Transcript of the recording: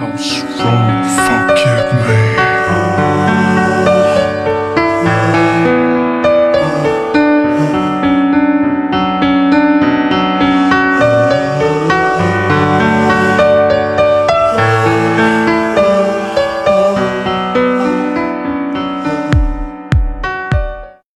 I'm um strong.